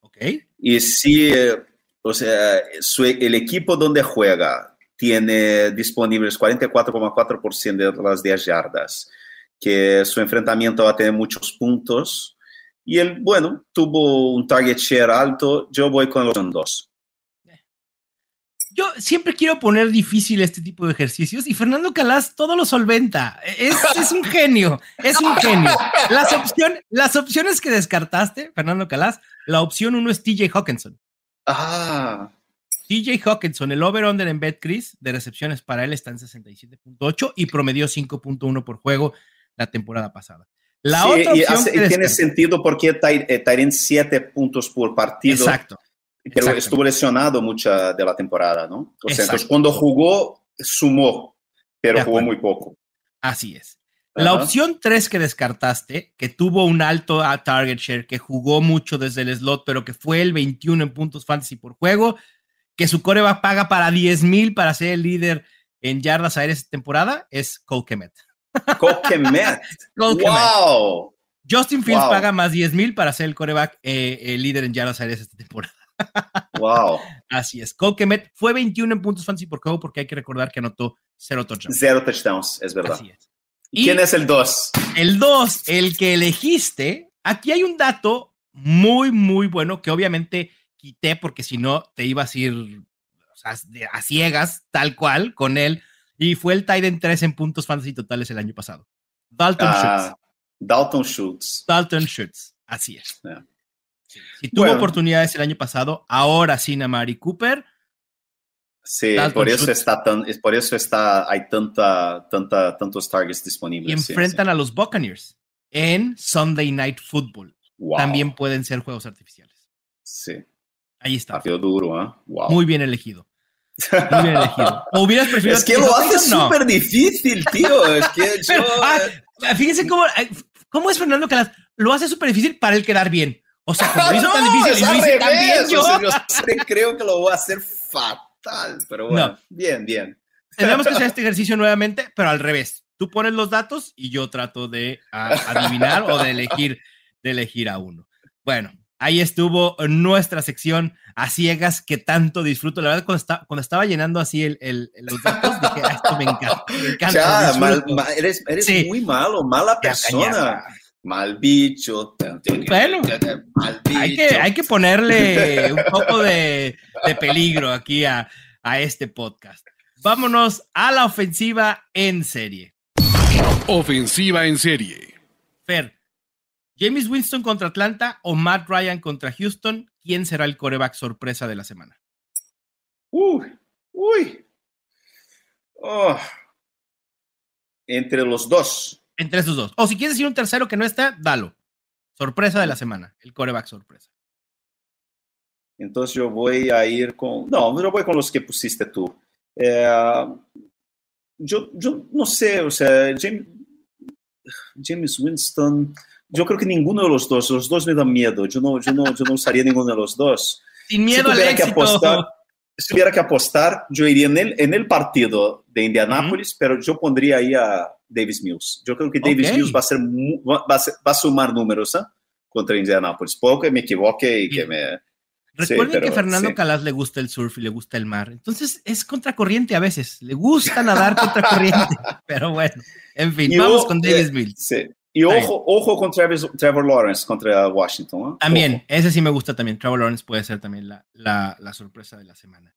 Ok. Y si, eh, o sea, el equipo donde juega tiene disponibles 44,4% de las 10 yardas que su enfrentamiento va a tener muchos puntos. Y él, bueno, tuvo un target share alto. Yo voy con los dos. Yo siempre quiero poner difícil este tipo de ejercicios y Fernando Calas todo lo solventa. Es, es un genio, es un genio. Las, opción, las opciones que descartaste, Fernando Calas, la opción uno es TJ Hawkinson. Ah. TJ Hawkinson, el over-under en BetCris de recepciones para él está en 67.8 y promedió 5.1 por juego la temporada pasada. La otra opción y, tiene sentido porque Tyren 7 puntos por partido. Exacto. Pero estuvo lesionado mucha de la temporada, ¿no? O sea, entonces cuando jugó, sumó, pero jugó muy poco. Así es. La opción 3 que descartaste, que tuvo un alto target share, que jugó mucho desde el slot, pero que fue el 21 en puntos fantasy por juego, que su coreback paga para 10 mil para ser el líder en yardas aéreas esta temporada, es Cole Kemet. Cole Kemet. wow. Justin Fields paga más 10 mil para ser el coreback eh, el líder en yardas aéreas esta temporada. Wow. Así es. Cole Kemet fue 21 en puntos fantasy por juego porque hay que recordar que anotó cero touchdowns. Cero touchdowns, es verdad. Así es. ¿Quién es el 2? El 2, el que elegiste. Aquí hay un dato muy, muy bueno que obviamente quité porque si no te ibas a ir a ciegas, tal cual, con él. Y fue el Titan 3 en puntos fantasy totales el año pasado. Dalton ah, Schultz. Dalton Schultz. Dalton Schultz, así es. Si tuvo oportunidades el año pasado, ahora sin Amari Cooper, Sí, por eso, está tan, es por eso está, hay tanta, tanta, tantos targets disponibles. Y enfrentan a los Buccaneers en Sunday Night Football. También pueden ser juegos artificiales. Sí. Ahí está. Partido duro, ¿eh? Muy bien elegido. Elegido. ¿O hubieras preferido es que lo hace súper difícil, tío. Es que yo... Ah, fíjense cómo, cómo es Fernando que lo hace súper difícil para él quedar bien. O sea, como lo hizo tan difícil y lo hice tan bien, yo... yo creo que lo voy a hacer fatal tal, pero bueno, bien, bien. Tenemos que hacer este ejercicio nuevamente, pero al revés. Tú pones los datos y yo trato de adivinar o de elegir, de elegir a uno. Bueno, ahí estuvo nuestra sección a ciegas que tanto disfruto. La verdad, cuando, cuando estaba llenando así el, el, los datos, dije, ah, esto me encanta. Me encanta eres, eres muy malo, mala persona. Mal bicho. Bueno, Hay, que, hay que ponerle un poco de, de peligro aquí a, a este podcast. Vámonos a la ofensiva en serie. Ofensiva en serie. Fer, James Winston contra Atlanta o Matt Ryan contra Houston, ¿quién será el coreback sorpresa de la semana? Uy, uy. Oh. Entre los dos. Entre esos dos. O si quieres decir un tercero que no está, dalo. Sorpresa de la semana, el coreback sorpresa. Entonces yo voy a ir con... No, yo voy con los que pusiste tú. Eh, yo, yo no sé, o sea, James, James, Winston, yo creo que ninguno de los dos, los dos me dan miedo. Yo no, yo no, yo no usaría ninguno de los dos. Sin miedo si al éxito. Que apostar, si tuviera que apostar, yo iría en el, en el partido de Indianápolis, pero yo pondría ahí a Davis Mills. Yo creo que Davis Mills va a, ser, va, a sumar números ¿eh? contra Indianapolis. Puedo que me equivoque y que me... Recuerden que a Fernando Calas le gusta el surf y le gusta el mar. Entonces es contracorriente a veces. Le gusta nadar contracorriente. pero bueno, en fin, vamos con Davis eh, Mills. Sí. Y ojo, ojo con Trevor Lawrence contra Washington. ¿eh? También, ese sí me gusta también. Trevor Lawrence puede ser también la, la, la sorpresa de la semana.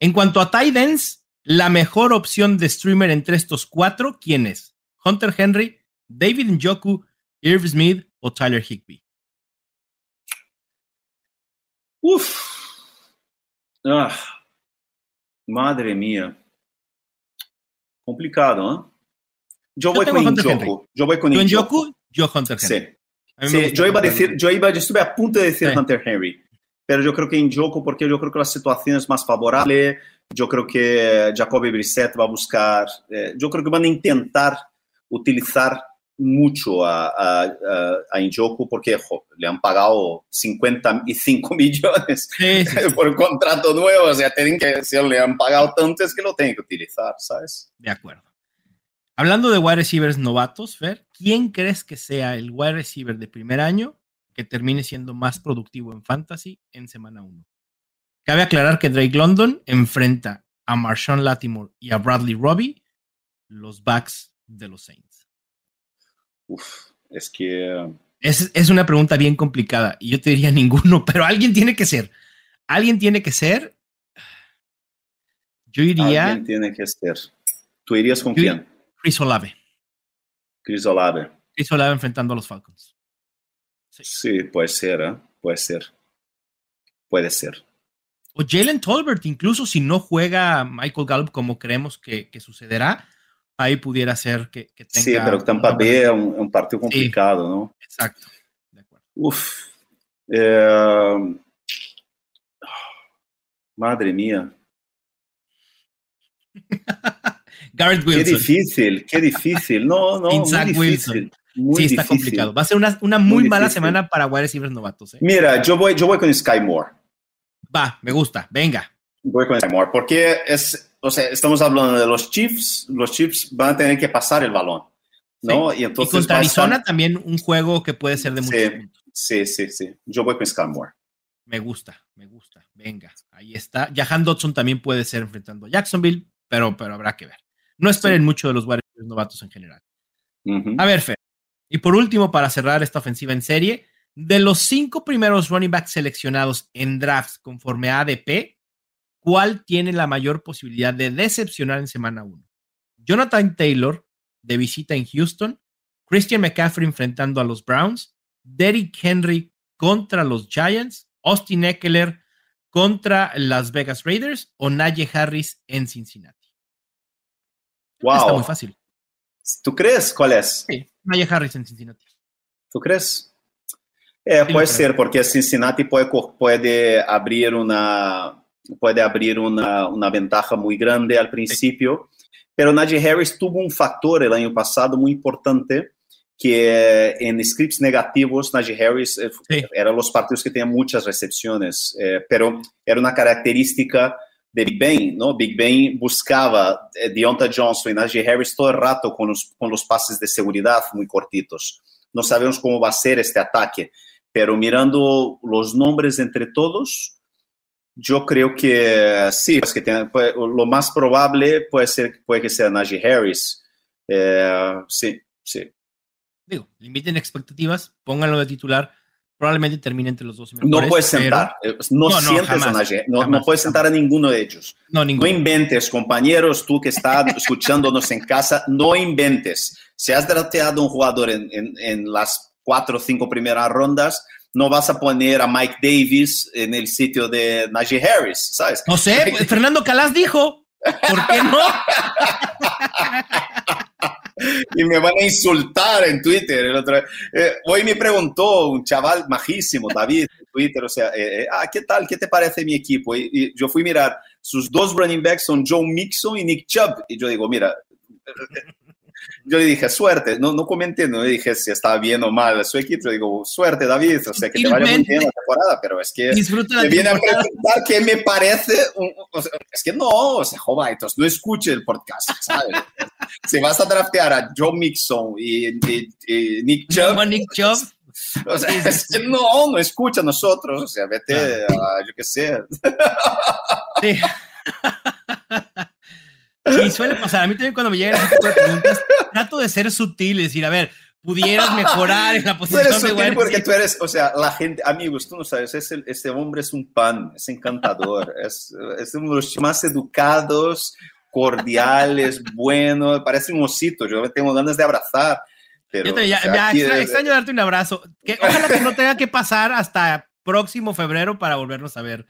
En cuanto a tight ends, la mejor opción de streamer entre estos cuatro, ¿quién es? Hunter Henry, David Njoku, Irv Smith o Tyler Higby. Uf. Ah. Madre mía. Complicado, ¿eh? Yo, voy con Njoku. Yo voy con Njoku. Yo Hunter Henry. Sí. yo iba a decir, yo iba, yo estuve a punto de decir Hunter Henry, pero yo creo que Njoku porque yo creo que la situación es más favorable yo creo que Jacoby Brissett va a buscar, eh, yo creo que van a intentar utilizar mucho a, a, a, Injoku porque le han pagado 55 millones por un contrato nuevo, o sea, tienen que, si le han pagado tanto es que lo tienen que utilizar, ¿sabes? De acuerdo. Hablando de wide receivers novatos, Fer, ¿quién crees que sea el wide receiver de primer año que termine siendo más productivo en fantasy en semana 1? Cabe aclarar que Drake London enfrenta a Marshawn Latimore y a Bradley Robbie, los backs de los Saints. Uf, es que... Es, una pregunta bien complicada y yo te diría ninguno, pero alguien tiene que ser. Alguien tiene que ser. Yo iría. Alguien tiene que ser. ¿Tú irías con quién? Chris Olave. Chris Olave. Chris Olave enfrentando a los Falcons. Sí, puede ser, ¿eh? puede ser. Puede ser. O Jalen Tolbert, incluso si no juega Michael Gallup como creemos que, sucederá, ahí pudiera ser que, tenga. Sí, pero Tampa Bay es un, partido complicado, ¿no? Exacto. Uf. Eh, Madre mía. Garrett Wilson. Qué difícil, qué difícil. No, no, Isaac muy Wilson. difícil. Muy sí, está difícil. complicado. Va a ser una, una muy, Muy mala difícil. semana para wide receivers novatos. ¿eh? Mira, yo voy, yo voy con Sky Moore. Va, me gusta. Venga. Voy con Sky Moore porque es, o sea, estamos hablando de los Chiefs. Los Chiefs van a tener que pasar el balón, ¿no? Y y entonces contra va a Arizona estar- también un juego que puede ser de muchos Sí. puntos. Sí, sí, sí. Yo voy con Sky Moore. Me gusta, me gusta. Venga, ahí está. Jahan Dodson también puede ser enfrentando a Jacksonville, pero, pero habrá que ver. No esperen mucho de los wide receivers novatos en general. A ver, Fer. Y por último, para cerrar esta ofensiva en serie, de los cinco primeros running backs seleccionados en drafts conforme a ADP, ¿cuál tiene la mayor posibilidad de decepcionar en semana 1? Jonathan Taylor, de visita en Houston, Christian McCaffrey enfrentando a los Browns, Derrick Henry contra los Giants, Austin Eckler contra las Vegas Raiders o Najee Harris en Cincinnati. Está muy Wow. fácil. ¿Tú crees cuál es? Sí, Najee Harris en Cincinnati. ¿Tú crees? Eh, Sí, puede lo creo. ser, porque Cincinnati puede, co- puede abrir una puede abrir una, una ventaja muy grande al principio, pero Najee Harris tuvo un factor el año pasado muy importante que en scripts negativos Najee Harris eh, Sí. eran los partidos que tenían muchas recepciones, eh, pero era una característica Big Ben, ¿no? Big Ben buscaba eh, Deonta Johnson y Najee Harris todo el rato con los, con los pases de seguridad muy cortitos. No sabemos cómo va a ser este ataque, pero mirando los nombres entre todos, yo creo que sí, pues lo más probable puede ser puede que sea Najee Harris. Eh, sí, sí. digo, limiten expectativas, pónganlo de titular, probablemente termine entre los dos No puedes sentar, eh, no, No, no, sientes jamás, a Najee, no, jamás, no puedes sentar a ninguno de ellos. No, No ninguno. inventes, compañeros, tú que estás escuchándonos en casa, no inventes. Si has drafteado un jugador en, en- en las cuatro o cinco primeras rondas, no vas a poner a Mike Davis en el sitio de Najee Harris, ¿sabes? No sé, pues, Fernando Calas dijo, ¿por qué no? y me van a insultar en Twitter. El otro, eh, hoy me preguntó un chaval majísimo, David, en Twitter, o sea, eh, eh, ah, ¿qué tal? ¿Qué te parece mi equipo? Y, y yo fui a mirar, sus dos running backs son Joe Mixon y Nick Chubb. Y yo digo, mira, yo le dije, suerte, no, no comenté, no le dije si estaba bien o mal su equipo, yo digo, suerte, David, o sea, que te vaya muy bien la temporada, pero es que Disfruta me viene a temporada. preguntar qué me parece, un- o sea, es que no, o sea, entonces no escuche el podcast, ¿sabes? si vas a draftear a Joe Mixon y, y- y Nick Chubb, Nick Chubb. o sea, es que no, no escucha a nosotros, o sea, vete a, yo qué sé. Sí. Sí, suele pasar. A mí también cuando me llegan ese tipo de preguntas, trato de ser sutil y decir, a ver, pudieras mejorar en la Tú posición eres de sutil porque tú eres, o sea, la gente, amigos, tú no sabes, es el- este hombre es un pan, es encantador, es, es uno de los más educados, cordiales, bueno, parece un osito, yo tengo ganas de abrazar. Pero, Yo te- ya, o sea, ya extra- extraño darte un abrazo. Que, ojalá que no tenga que pasar hasta próximo febrero para volvernos a ver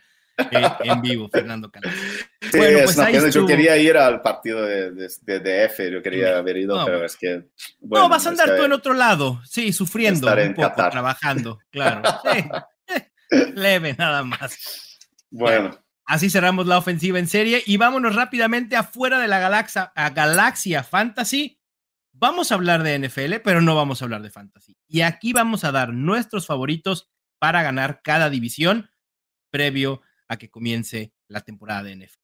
en vivo, Fernando Calas. Sí, Bueno, es pues ahí yo quería ir al partido de, de, de DF, yo quería haber ido, No, pero bueno. es que... no, vas a andar tú en otro lado, sí, sufriendo un poco, Qatar. trabajando, claro. Sí. Leve, nada más. Bueno, Así cerramos la ofensiva en serie y vámonos rápidamente afuera de la galaxia, a Galaxia Fantasy. Vamos a hablar de NFL, pero no vamos a hablar de Fantasy. Y aquí vamos a dar nuestros favoritos para ganar cada división previo a que comience la temporada de NFL.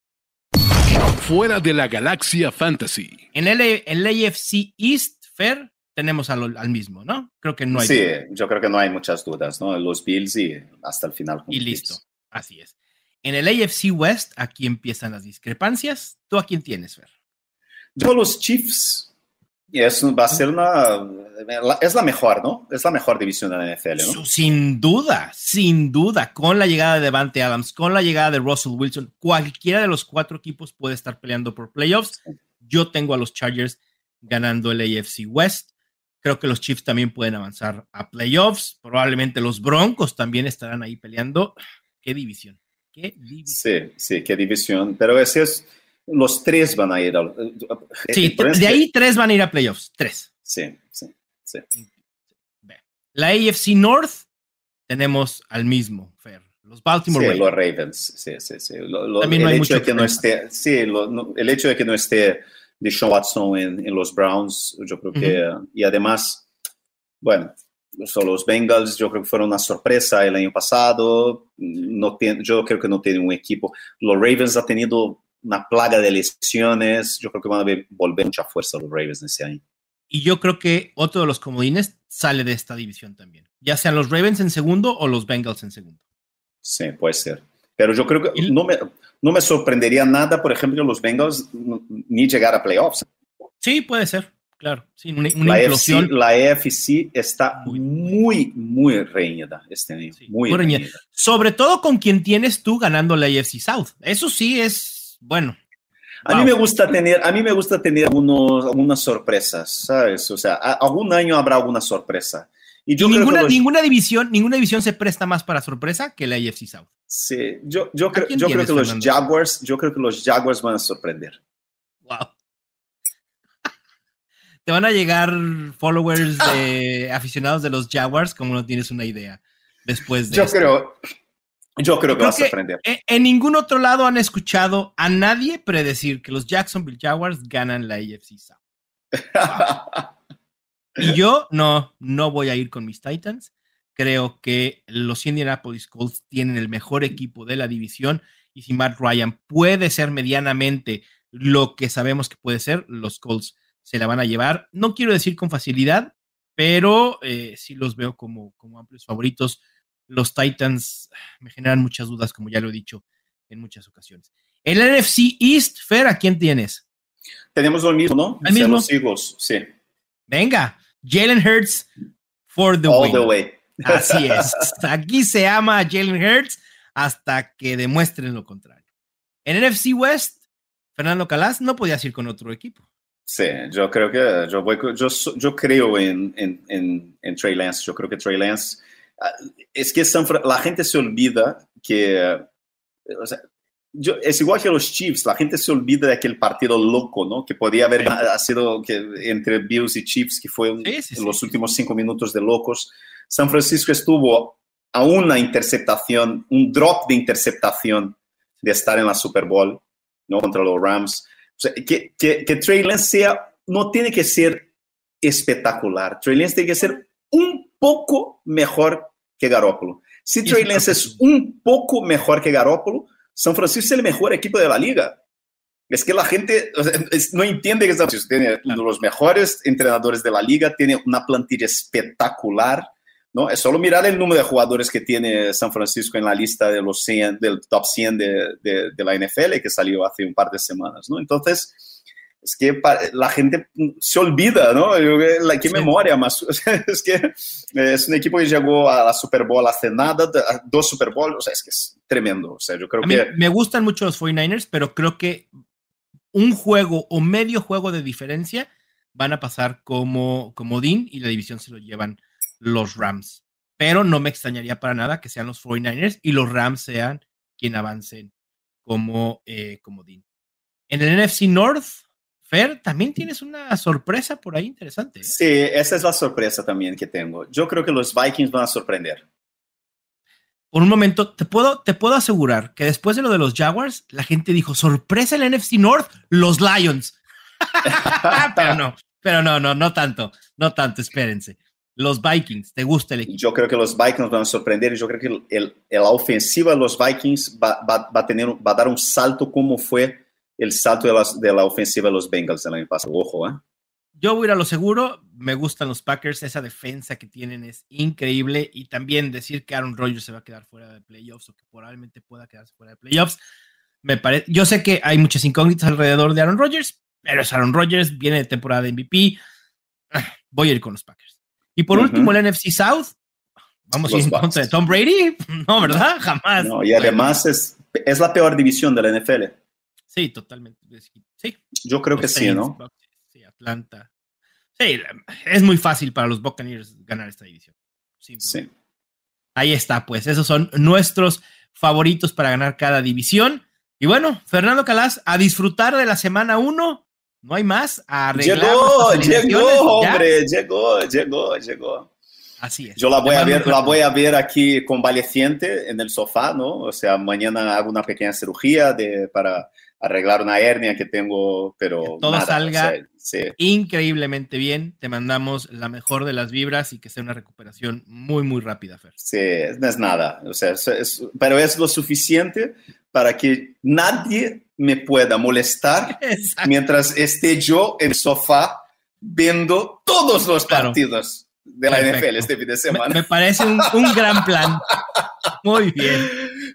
Fuera de la galaxia fantasy. En el, el AFC East, Fair, tenemos al, al mismo, ¿no? Creo que no hay. sí, duda. yo creo que no hay muchas dudas, ¿no? Los Bills y hasta el final. con Y listo. Bills. Así es. En el AFC West, aquí empiezan las discrepancias. ¿Tú a quién tienes, Fer? Yo los Chiefs, y es, va a ser una, es la mejor, ¿no? Es la mejor división de la NFL, ¿no? Sin duda, sin duda, con la llegada de Devante Adams, con la llegada de Russell Wilson, cualquiera de los cuatro equipos puede estar peleando por playoffs. Yo tengo a los Chargers ganando el AFC West. Creo que los Chiefs también pueden avanzar a playoffs. Probablemente los Broncos también estarán ahí peleando. ¿Qué división? ¿Qué división? Sí, sí, qué división. Pero ese es, los tres van a ir al... Sí, de ahí tres van a ir a playoffs. Tres. Sí, sí, sí. La AFC North tenemos al mismo, Fer. los Baltimore sí, los Ravens. Sí, sí, sí. el, hecho de que no esté, sí, el hecho de que no esté Deshaun Watson en, en los Browns, yo creo que, y además, bueno, son los Bengals, yo creo que fueron una sorpresa el año pasado. No yo creo que no tienen un equipo. Los Ravens han tenido una plaga de lesiones. Yo creo que van a volver mucha fuerza los Ravens ese año. Y yo creo que otro de los comodines sale de esta división también. Ya sean los Ravens en segundo o los Bengals en segundo. Sí, puede ser. Pero yo creo que no me, no me sorprendería nada, por ejemplo, los Bengals ni llegar a playoffs. Sí, puede ser. Claro, sí, una, la AFC, la AFC está muy, muy, reñida este año. muy, reñida. Sobre todo con quien tienes tú ganando la AFC South. Eso sí es bueno. A mí me gusta tener, a mí me gusta tener algunos, algunas sorpresas, ¿sabes? O sea, algún año habrá alguna sorpresa. Y, yo ninguna, ninguna, división, ninguna división se presta más para sorpresa que la AFC South. Sí, yo, yo, creo, yo creo que los Jaguars, yo creo que los Jaguars van a sorprender. Wow te van a llegar followers de aficionados de los Jaguars como no tienes una idea después de Yo creo, yo creo que vas a aprender. En, ningún otro lado han escuchado a nadie predecir que los Jacksonville Jaguars ganan la AFC South. y yo no, no voy a ir con mis Titans. Creo que los Indianapolis Colts tienen el mejor equipo de la división y si Matt Ryan puede ser medianamente lo que sabemos que puede ser, los Colts se la van a llevar. No quiero decir con facilidad, pero eh, sí los veo como, como amplios favoritos. Los Titans me generan muchas dudas, como ya lo he dicho en muchas ocasiones. El NFC East, Fer, ¿a quién tienes? Tenemos lo mismo, ¿no? ¿El mismo? Los Eagles, sí. Venga, Jalen Hurts for the All the way. Así es. Aquí se ama a Jalen Hurts hasta que demuestren lo contrario. En NFC West, Fernando Calas no podía ir con otro equipo. Sí, yo creo que yo, voy, yo, yo creo en, en, en, Trey Lance. Yo creo que Trey Lance. Ah, es que la gente se olvida que. O sea, yo, es igual que los Chiefs, la gente se olvida de aquel partido loco, ¿no? Que podía haber sido que, entre Bills y Chiefs, que fue los últimos cinco minutos de locos. San Francisco estuvo a una interceptación, un drop de interceptación de estar en la Super Bowl, ¿no? Contra los Rams que, que, que Trey Lance sea, no tiene que ser espectacular. Trey Lance tiene que ser un poco mejor que Garoppolo. Si Trey Lance es un poco mejor que Garoppolo, San Francisco es el mejor equipo de la liga. Es que la gente no entiende que San Francisco tiene uno de los mejores entrenadores de la liga, tiene una plantilla espectacular. ¿no? Es solo mirar el número de jugadores que tiene San Francisco en la lista de los 100, del top 100 de, de, la NFL que salió hace un par de semanas, ¿no? Entonces, es que la gente se olvida, ¿no? ¿Qué memoria más? es que es un equipo que llegó a la Super Bowl hace nada, dos Super Bowls, o sea, es que es tremendo. O sea, yo creo que... me gustan mucho los 49ers, pero creo que un juego o medio juego de diferencia van a pasar como, como Dean y la división se lo llevan los Rams. Pero no me extrañaría para nada que sean los 49ers y los Rams sean quien avancen como, eh, como Dean. En el NFC North, Fer, también tienes una sorpresa por ahí interesante. ¿eh? Sí, esa es la sorpresa también que tengo. Yo creo que los Vikings van a sorprender. Por un momento, te puedo, te puedo asegurar que después de lo de los Jaguars, la gente dijo, sorpresa el NFC North, los Lions. pero no, pero no, no, no tanto, no tanto, espérense. Los Vikings, ¿te gusta el equipo? Yo creo que los Vikings van a sorprender y yo creo que el, la ofensiva de los Vikings va, va, va, a tener, va a dar un salto como fue el salto de, la ofensiva de los Bengals el año pasado. Ojo, ¿eh? Yo voy a ir a lo seguro, me gustan los Packers, esa defensa que tienen es increíble y también decir que Aaron Rodgers se va a quedar fuera de playoffs o que probablemente pueda quedarse fuera de playoffs. Me parece, yo sé que hay muchas incógnitas alrededor de Aaron Rodgers, pero es Aaron Rodgers, viene de temporada de MVP. Voy a ir con los Packers. Y por último, el NFC South. Vamos a ir en contra de Tom Brady. No, ¿verdad? Jamás. No, y además es, es la peor división de la NFL. Sí, totalmente. Sí. Yo creo que sí, ¿no? Sí, Atlanta. Sí, es muy fácil para los Buccaneers ganar esta división. Sí. Ahí está, pues. Esos son nuestros favoritos para ganar cada división. Y bueno, Fernando Calas, a disfrutar de la semana 1 no hay más. Llegó, llegó, hombre, llegó, llegó, llegó. Así es. Yo la voy, a ver, la voy a ver aquí convaleciente en el sofá, ¿no? O sea, mañana hago una pequeña cirugía de, para arreglar una hernia que tengo, pero que todo salga increíblemente bien. Te mandamos la mejor de las vibras y que sea una recuperación muy, muy rápida, Fer. Sí, no es nada, o sea, pero es lo suficiente para que nadie me pueda molestar mientras esté yo en el sofá viendo todos los partidos de la NFL este fin de semana. Me, parece un, gran plan. Muy bien.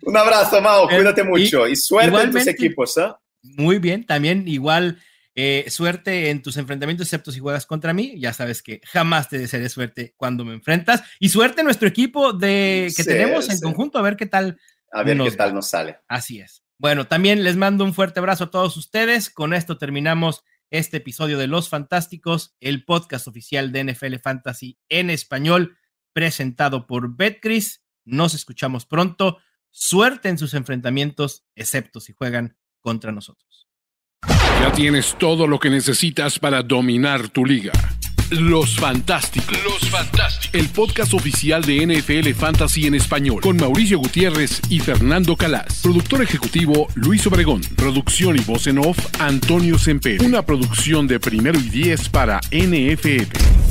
Un abrazo, Mao. Eh, Cuídate mucho y, suerte en tus equipos. ¿eh? Muy bien. También igual eh, suerte en tus enfrentamientos, excepto si juegas contra mí. Ya sabes que jamás te desearé suerte cuando me enfrentas. Y suerte en nuestro equipo de que tenemos en conjunto. A ver qué tal. A ver qué tal nos sale. Así es. Bueno, también les mando un fuerte abrazo a todos ustedes. Con esto terminamos este episodio de Los Fantásticos, el podcast oficial de NFL Fantasy en español, presentado por Betcris. Nos escuchamos pronto. Suerte en sus enfrentamientos, excepto si juegan contra nosotros. Ya tienes todo lo que necesitas para dominar tu liga. Los Fantásticos. Los Fantásticos. El podcast oficial de NFL Fantasy en español. Con Mauricio Gutiérrez y Fernando Calas. Productor ejecutivo Luis Obregón. Producción y voz en off Antonio Semper. Una producción de primero y diez para NFL.